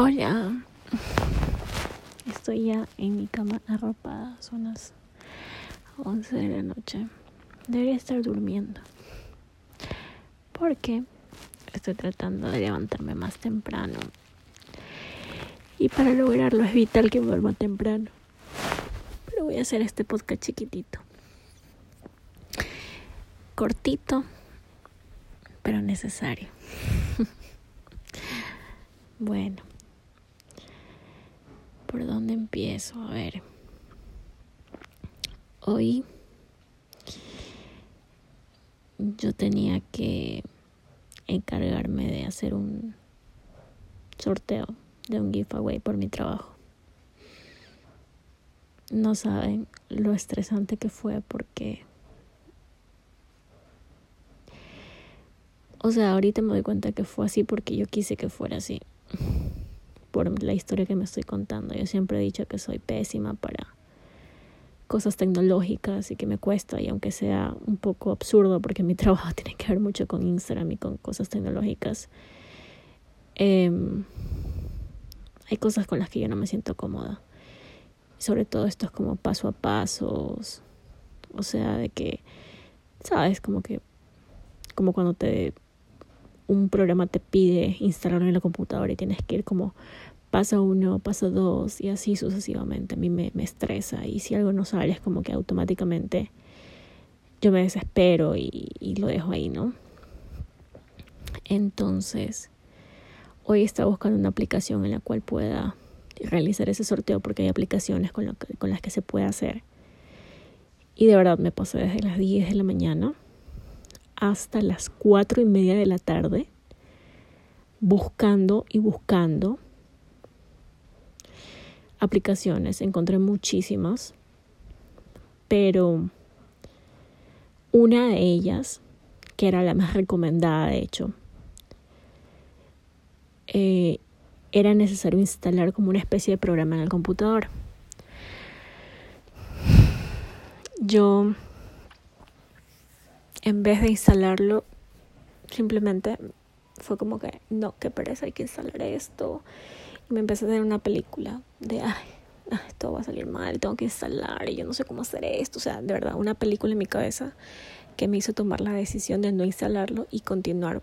Hola. Estoy ya en mi cama arropada. Son las 11 de la noche. Debería estar durmiendo. Porque estoy tratando de levantarme más temprano. Y para lograrlo es vital que vuelva temprano. Pero voy a hacer este podcast chiquitito. Cortito, pero necesario. bueno. ¿Por dónde empiezo? A ver. Hoy yo tenía que encargarme de hacer un sorteo de un giveaway por mi trabajo. No saben lo estresante que fue porque... O sea, ahorita me doy cuenta que fue así porque yo quise que fuera así por la historia que me estoy contando. Yo siempre he dicho que soy pésima para cosas tecnológicas y que me cuesta, y aunque sea un poco absurdo porque mi trabajo tiene que ver mucho con Instagram y con cosas tecnológicas, em, hay cosas con las que yo no me siento cómoda. sobre todo esto es como paso a paso, o sea, de que, ¿sabes? Como que, como cuando te un programa te pide instalarlo en la computadora y tienes que ir como paso uno, paso dos y así sucesivamente. A mí me, me estresa y si algo no sale es como que automáticamente yo me desespero y, lo dejo ahí, ¿no? Entonces, hoy estaba buscando una aplicación en la cual pueda realizar ese sorteo porque hay aplicaciones con, lo que, con las que se puede hacer. Y de verdad me pasé desde las 10 de la mañana hasta las cuatro y media de la tarde buscando y buscando aplicaciones. Encontré muchísimas, pero una de ellas, que era la más recomendada de hecho, eh, era necesario instalar como una especie de programa en el computador. Yo en vez de instalarlo, simplemente fue como que, no, qué pereza, hay que instalar esto. Y me empecé a hacer una película de, ay, esto va a salir mal, tengo que instalar y yo no sé cómo hacer esto. O sea, de verdad, una película en mi cabeza que me hizo tomar la decisión de no instalarlo y continuar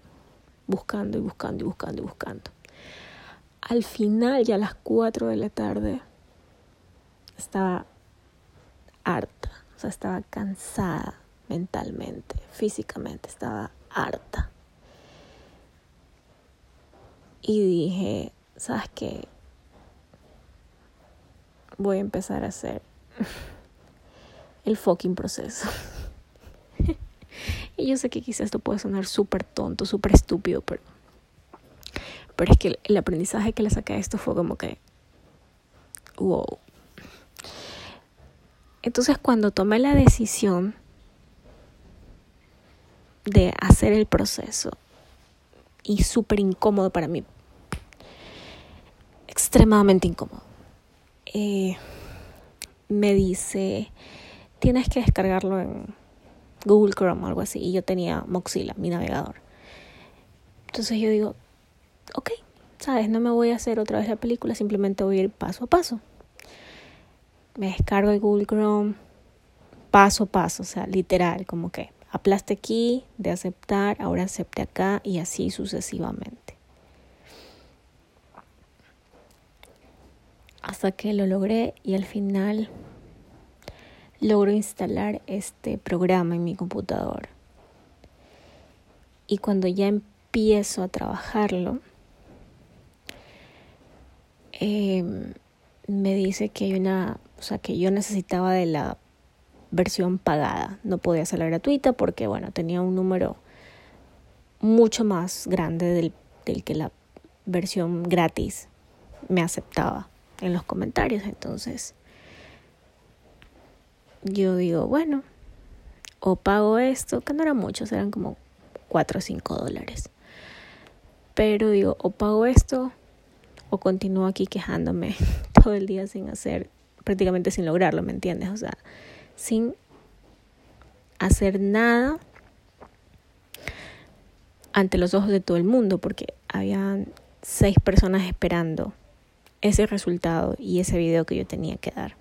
buscando y buscando y buscando y buscando. Al final, ya a las 4 de la tarde, estaba harta, o sea, estaba cansada mentalmente, físicamente, estaba harta. Y dije, ¿sabes qué? Voy a empezar a hacer el fucking proceso. y yo sé que quizás esto puede sonar súper tonto, súper estúpido, pero, pero es que el aprendizaje que le saqué a esto fue como que, wow. Entonces cuando tomé la decisión de hacer el proceso y súper incómodo para mí. Extremadamente incómodo. Eh, me dice, tienes que descargarlo en Google Chrome o algo así. Y yo tenía Mozilla, mi navegador. Entonces yo digo, ok, sabes, no me voy a hacer otra vez la película, simplemente voy a ir paso a paso. Me descargo el Google Chrome paso a paso, o sea, literal, como que aplaste aquí de aceptar, ahora acepte acá y así sucesivamente. Hasta que lo logré y al final logro instalar este programa en mi computador. Y cuando ya empiezo a trabajarlo, em, me dice que hay una, o sea, que yo necesitaba de la versión pagada. No podía ser la gratuita porque, bueno, tenía un número mucho más grande del, del que la versión gratis me aceptaba en los comentarios. Entonces, yo digo, bueno, o pago esto, que no era mucho, eran como 4 o 5 dólares. Pero digo, o pago esto o continúo aquí quejándome todo el día sin hacer, prácticamente sin lograrlo, ¿me entiendes? O sea, sin hacer nada ante los ojos de todo el mundo, porque habían seis personas esperando ese resultado y ese video que yo tenía que dar.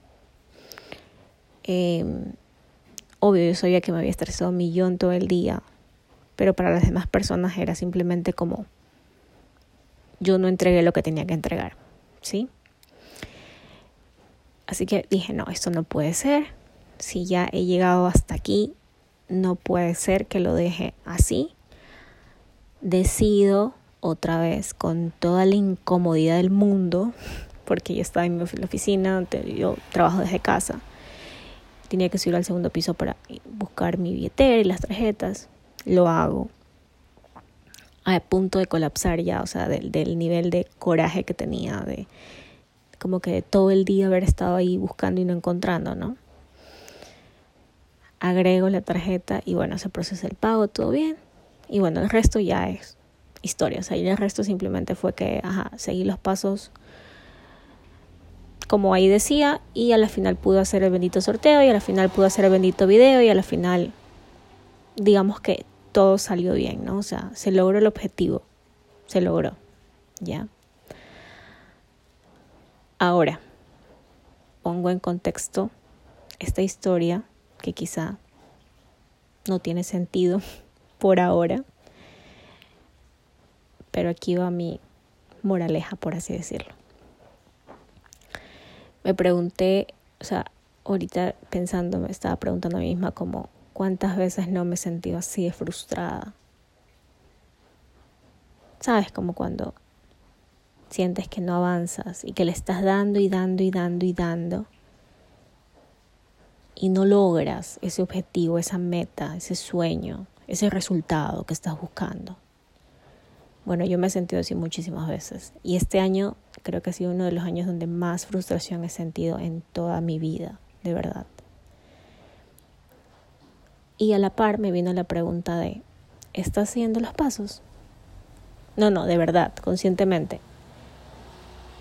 Em, obvio, yo sabía que me había estresado un millón todo el día, pero para las demás personas era simplemente como yo no entregué lo que tenía que entregar, ¿sí? Así que dije, no, esto no puede ser. Si ya he llegado hasta aquí, no puede ser que lo deje así. Decido otra vez con toda la incomodidad del mundo, porque yo estaba en la oficina, yo trabajo desde casa. Tenía que subir al segundo piso para buscar mi billetera y las tarjetas. Lo hago a punto de colapsar ya, o sea, del, del nivel de coraje que tenía, de como que todo el día haber estado ahí buscando y no encontrando, ¿no? Agrego la tarjeta y bueno, se procesa el pago, todo bien. Y bueno, el resto ya es historia. O sea, y el resto simplemente fue que, ajá, seguí los pasos como ahí decía y a la final pudo hacer el bendito sorteo y a la final pudo hacer el bendito video y a la final digamos que todo salió bien, ¿no? O sea, se logró el objetivo, se logró, ¿ya? Ahora, pongo en contexto esta historia que quizá no tiene sentido por ahora, pero aquí va mi moraleja, por así decirlo. Me pregunté, o sea, ahorita pensando, me estaba preguntando a mí misma como cuántas veces no me he sentido así de frustrada. ¿Sabes? Como cuando sientes que no avanzas y que le estás dando y dando y dando y dando y no logras ese objetivo, esa meta, ese sueño, ese resultado que estás buscando. Bueno, yo me he sentido así muchísimas veces y este año creo que ha sido uno de los años donde más frustración he sentido en toda mi vida, de verdad. Y a la par me vino la pregunta de, ¿estás siguiendo los pasos? No, no, de verdad, conscientemente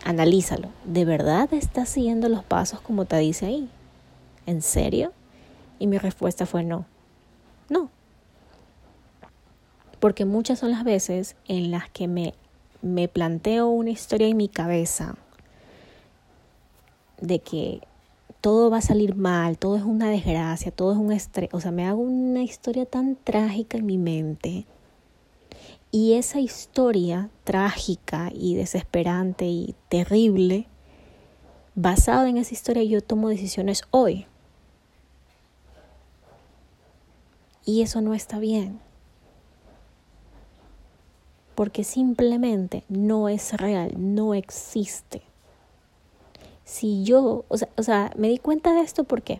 analízalo. ¿De verdad estás siguiendo los pasos como te dice ahí? ¿En serio? Y mi respuesta fue no. No. Porque muchas son las veces en las que me, me planteo una historia en mi cabeza de que todo va a salir mal, todo es una desgracia, todo es un estrés. O sea, me hago una historia tan trágica en mi mente y esa historia trágica y desesperante y terrible, basada en esa historia yo tomo decisiones hoy. Y eso no está bien. Porque simplemente no es real, no existe. Si yo, o sea, o sea, me di cuenta de esto porque,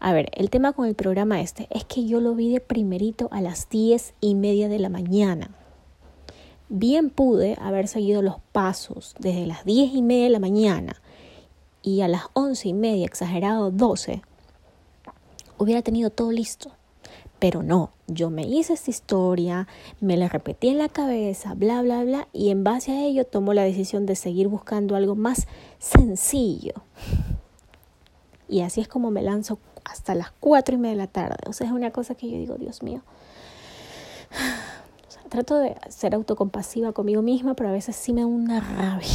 a ver, el tema con el programa este es que yo lo vi de primerito a las diez y media de la mañana. Bien pude haber seguido los pasos desde las diez y media de la mañana y a las once y media, exagerado doce, hubiera tenido todo listo. Pero no, yo me hice esta historia, me la repetí en la cabeza, bla, bla, bla, y en base a ello tomo la decisión de seguir buscando algo más sencillo. Y así es como me lanzo hasta las cuatro y media de la tarde. O sea, es una cosa que yo digo, Dios mío, trato de ser autocompasiva conmigo misma, pero a veces sí me da una rabia.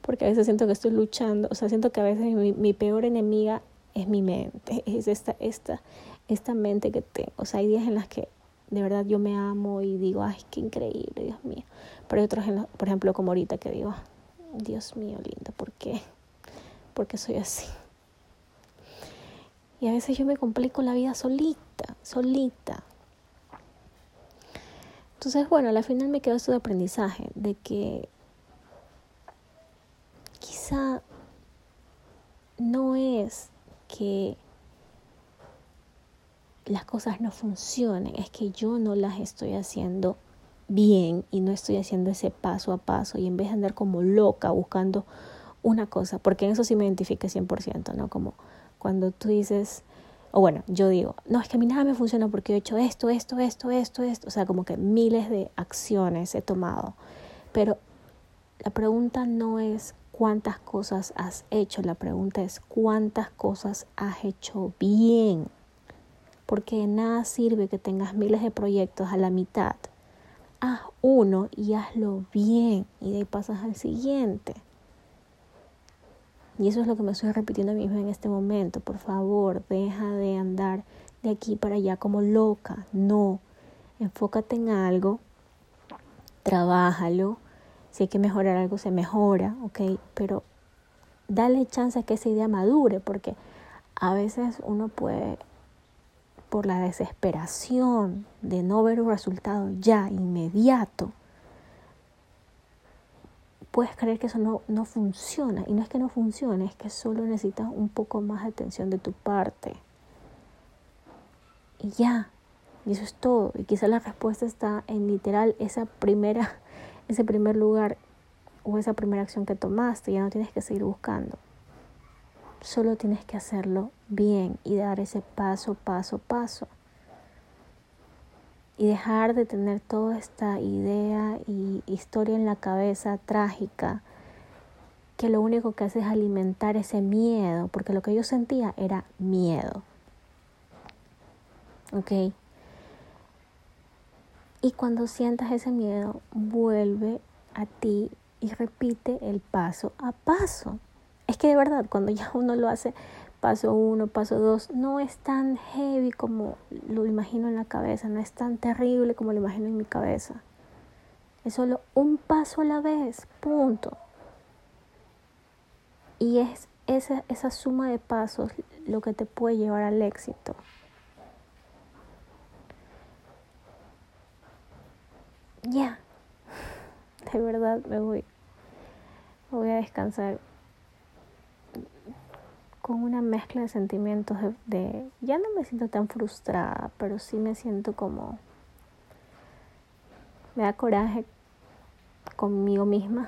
Porque a veces siento que estoy luchando, o sea, siento que a veces mi, peor enemiga es mi mente, es esta, esta, esta mente que tengo. O sea, hay días en las que de verdad yo me amo y digo, ay, qué increíble, Dios mío. Pero hay otros, por ejemplo, como ahorita que digo, Dios mío, lindo, ¿por qué? ¿Por qué soy así? Y a veces yo me complico la vida solita, solita. Entonces, bueno, al final me quedó esto de aprendizaje, de que quizá no es que las cosas no funcionen, es que yo no las estoy haciendo bien y no estoy haciendo ese paso a paso y en vez de andar como loca buscando una cosa, porque en eso sí me identifique 100%, ¿no? Como cuando tú dices, o bueno, yo digo, no, es que a mí nada me funciona porque he hecho esto, esto, esto, esto, esto. O sea, como que miles de acciones he tomado. Pero la pregunta no es cuántas cosas has hecho, la pregunta es cuántas cosas has hecho bien. Porque nada sirve que tengas miles de proyectos a la mitad, haz uno y hazlo bien y de ahí pasas al siguiente. Y eso es lo que me estoy repitiendo a mí misma en este momento. Por favor, deja de andar de aquí para allá como loca. No, enfócate en algo, trabájalo. Si hay que mejorar algo, se mejora, ¿ok? Pero dale chance a que esa idea madure, porque a veces uno puede, por la desesperación de no ver un resultado ya inmediato, puedes creer que eso no, no funciona. Y no es que no funcione, es que solo necesitas un poco más de atención de tu parte. Y ya, y eso es todo. Y quizá la respuesta está en literal esa primera, ese primer lugar o esa primera acción que tomaste. Ya no tienes que seguir buscando. Solo tienes que hacerlo bien y dar ese paso, paso, paso. Y dejar de tener toda esta idea y historia en la cabeza trágica que lo único que hace es alimentar ese miedo, porque lo que yo sentía era miedo. ¿Ok? Y cuando sientas ese miedo, vuelve a ti y repite el paso a paso. Es que de verdad, cuando ya uno lo hace paso uno, paso dos, no es tan heavy como lo imagino en la cabeza, no es tan terrible como lo imagino en mi cabeza. Es solo un paso a la vez, punto. Y es esa, esa suma de pasos lo que te puede llevar al éxito. ya, de verdad me voy, voy a descansar con una mezcla de sentimientos de, ya no me siento tan frustrada, pero sí me siento como, me da coraje conmigo misma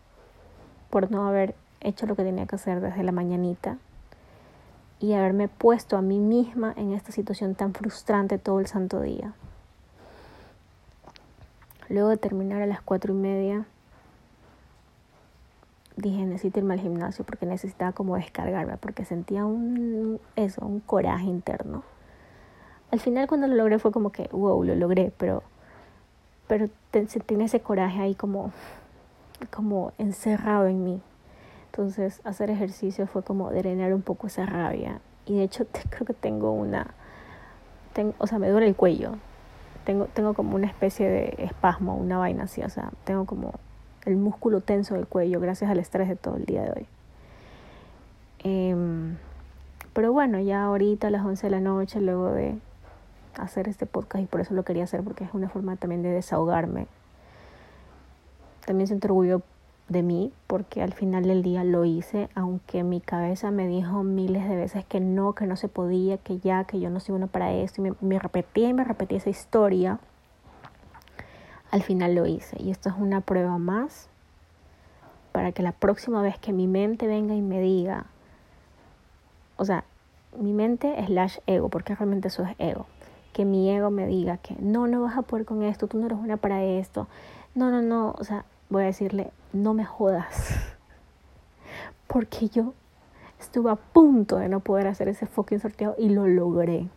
por no haber hecho lo que tenía que hacer desde la mañanita y haberme puesto a mí misma en esta situación tan frustrante todo el santo día. Luego de terminar a las cuatro y media, dije necesito irme al gimnasio porque necesitaba como descargarme, porque sentía un, eso, un coraje interno. Al final cuando lo logré fue como que, wow, lo logré, pero, pero sentí ese coraje ahí como, como encerrado en mí. Entonces hacer ejercicio fue como drenar un poco esa rabia. Y de hecho creo que tengo una, tengo, o sea, me duele el cuello tengo, tengo como una especie de espasmo, una vaina así, o sea, tengo como el músculo tenso del cuello gracias al estrés de todo el día de hoy. Em, pero bueno, ya ahorita a las 11 de la noche, luego de hacer este podcast, y por eso lo quería hacer, porque es una forma también de desahogarme. También siento orgullo de mí porque al final del día lo hice, aunque mi cabeza me dijo miles de veces que no, que no se podía, que ya, que yo no soy bueno para esto, y me, me repetía y me repetía esa historia, al final lo hice. Y esto es una prueba más para que la próxima vez que mi mente venga y me diga, o sea, mi mente slash ego, porque realmente eso es ego, que mi ego me diga que no, no vas a poder con esto, tú no eres buena para esto, no, no, no, o sea, voy a decirle, no me jodas. Porque yo estuve a punto de no poder hacer ese fucking sorteo y lo logré.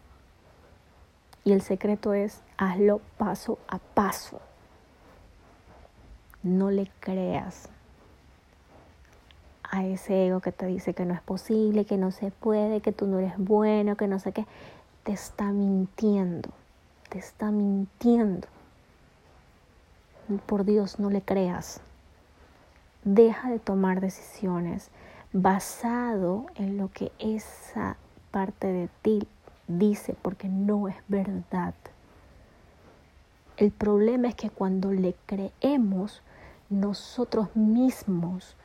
Y el secreto es hazlo paso a paso. No le creas a ese ego que te dice que no es posible, que no se puede, que tú no eres bueno, que no sé qué. Te está mintiendo. Te está mintiendo. Por Dios, no le creas deja de tomar decisiones basado en lo que esa parte de ti dice, porque no es verdad. El problema es que cuando le creemos, nosotros mismos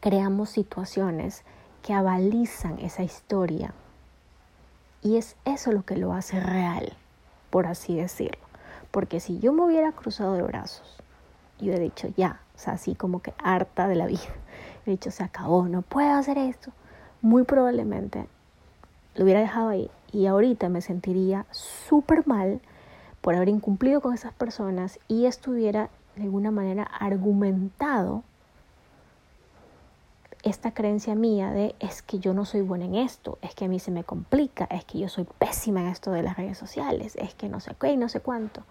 creamos situaciones que avalizan esa historia. Y es eso lo que lo hace real, por así decirlo. Porque si yo me hubiera cruzado de brazos y hubiera dicho, ya, o sea, así como que harta de la vida. He dicho, se acabó, no puedo hacer esto. Muy probablemente lo hubiera dejado ahí y ahorita me sentiría súper mal por haber incumplido con esas personas y estuviera de alguna manera argumentado esta creencia mía de es que yo no soy buena en esto, es que a mí se me complica, es que yo soy pésima en esto de las redes sociales, es que no sé qué y no sé cuánto.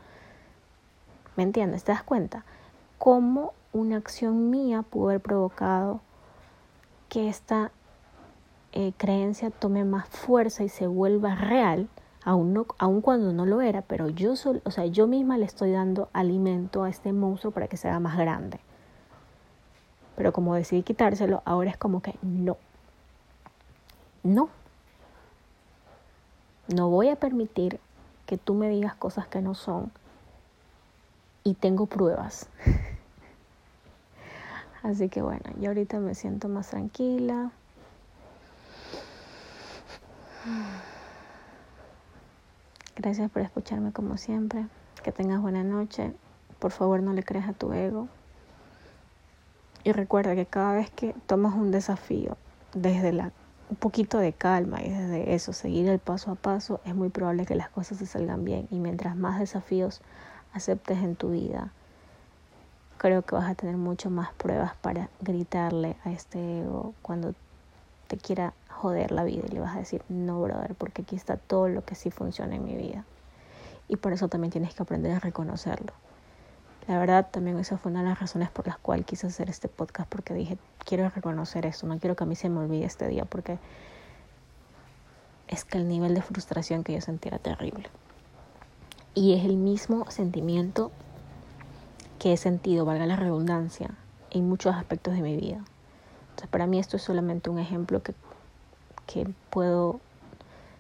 ¿Me entiendes? ¿Te das cuenta? Cómo una acción mía pudo haber provocado que esta eh, creencia tome más fuerza y se vuelva real, aun, no, cuando no lo era, pero yo, sol, o sea, yo misma le estoy dando alimento a este monstruo para que se haga más grande. Pero como decidí quitárselo, ahora es como que no. No. No voy a permitir que tú me digas cosas que no son. Y tengo pruebas. Así que bueno, yo ahorita me siento más tranquila. Gracias por escucharme como siempre. Que tengas buena noche. Por favor, no le creas a tu ego. Y recuerda que cada vez que tomas un desafío desde la, un poquito de calma y desde eso, seguir el paso a paso, es muy probable que las cosas se salgan bien. Y mientras más desafíos aceptes en tu vida, creo que vas a tener mucho más pruebas para gritarle a este ego cuando te quiera joder la vida y le vas a decir, no, brother, porque aquí está todo lo que sí funciona en mi vida. Y por eso también tienes que aprender a reconocerlo. La verdad, también esa fue una de las razones por las cuales quise hacer este podcast, porque dije, quiero reconocer esto, no quiero que a mí se me olvide este día, porque es que el nivel de frustración que yo sentí era terrible. Y es el mismo sentimiento que he sentido, valga la redundancia, en muchos aspectos de mi vida. Entonces, para mí esto es solamente un ejemplo que, que puedo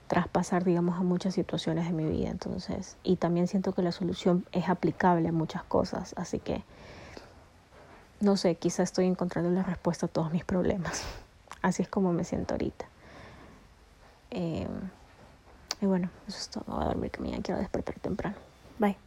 traspasar, digamos, a muchas situaciones de mi vida. Entonces, y también siento que la solución es aplicable a muchas cosas. Así que, no sé, quizá estoy encontrando la respuesta a todos mis problemas. Así es como me siento ahorita. Eh, y bueno, eso es todo. Voy a dormir que mañana quiero despertar temprano. Bye.